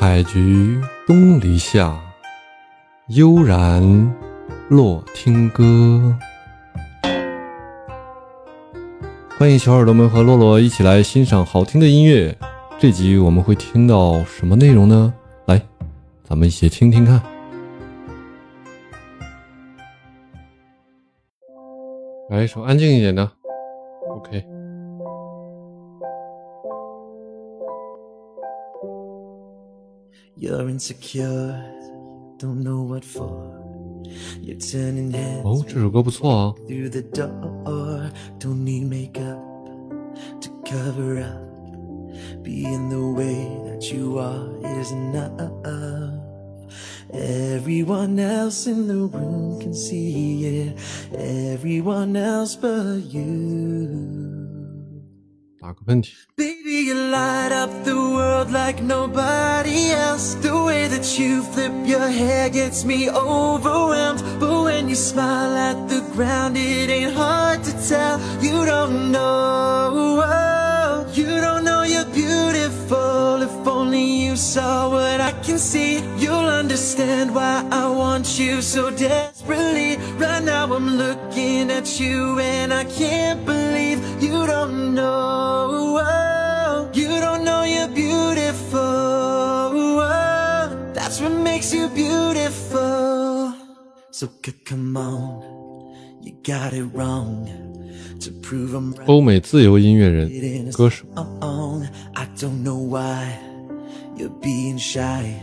采菊东篱下，悠然落听歌。欢迎小耳朵们和洛洛一起来欣赏好听的音乐。这集我们会听到什么内容呢？来，咱们一起听听看。来一首安静一点的，OK。You're insecure, don't know what for. You're turning heads 哦，这首歌不错啊。 through the door. Don't need makeup to cover up. Being the way that you are is enough. Everyone else in the room can see it. Everyone else but you. 打个喷嚏。 You light up the world like nobody else. The way that you flip your hair gets me overwhelmed. But when you smile at the ground, it ain't hard to tell. You don't know, oh, you don't know you're beautiful. If only you saw what I can see, you'll understand why I want you so desperately. Right now, I'm looking at you and I can't believe you don't So c- come on, you got it wrong. To prove I'm right. 欧美自由音乐人、 It is 歌手。 on. I don't know why you're being shy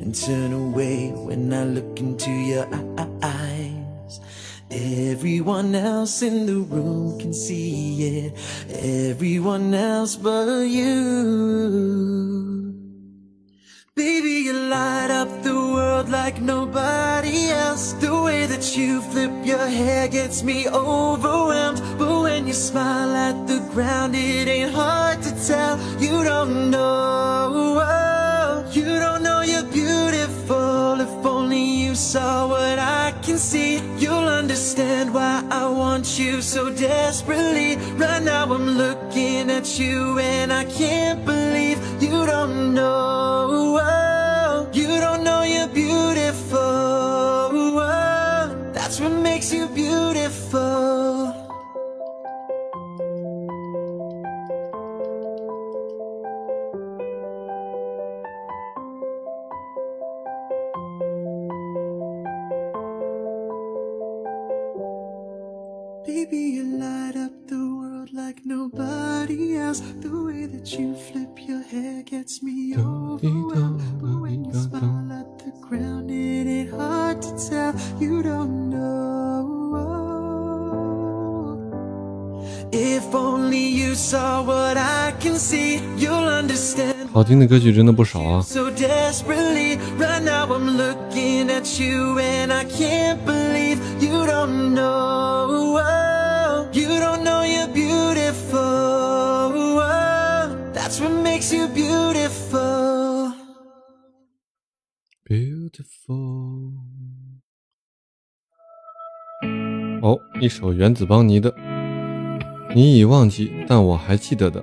and turn away when I look into your eyes. Everyone else in the room can see it. Everyone else but you. Baby, you light up the world like nobody else. The way that you flip your hair gets me overwhelmed. But when you smile at the ground, it ain't hard to tell. You don't know, oh, you don't know you're beautiful. If only you saw what I can see, you'll understand why I want you so desperately. Right now, I'm looking at you and I can't believe you don't know. nobody else. The way that you flip your hair gets me overwhelmed. But when you smile at the ground, it ain't hard to tell. You don't know. If only you saw what I can see, you'll understand. 好听的歌曲真的不少啊。 So desperately, right now I'm looking at you and I can't believe you don't know. Makes you beautiful. Beautiful。哦，一首原子邦尼的《你已忘记，但我还记得的》，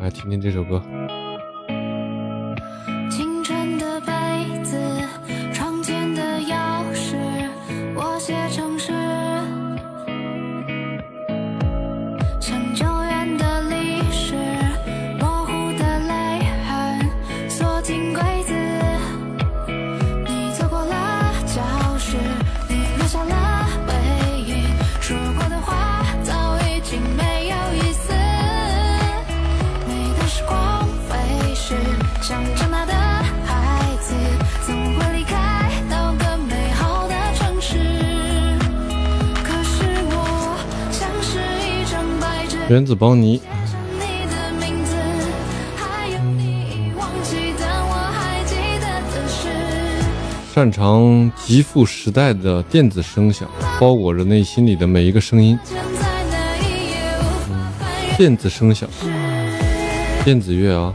来听听这首歌。原子邦尼擅长极富时代的电子声响，包裹着内心里的每一个声音。电子声响，电子乐啊。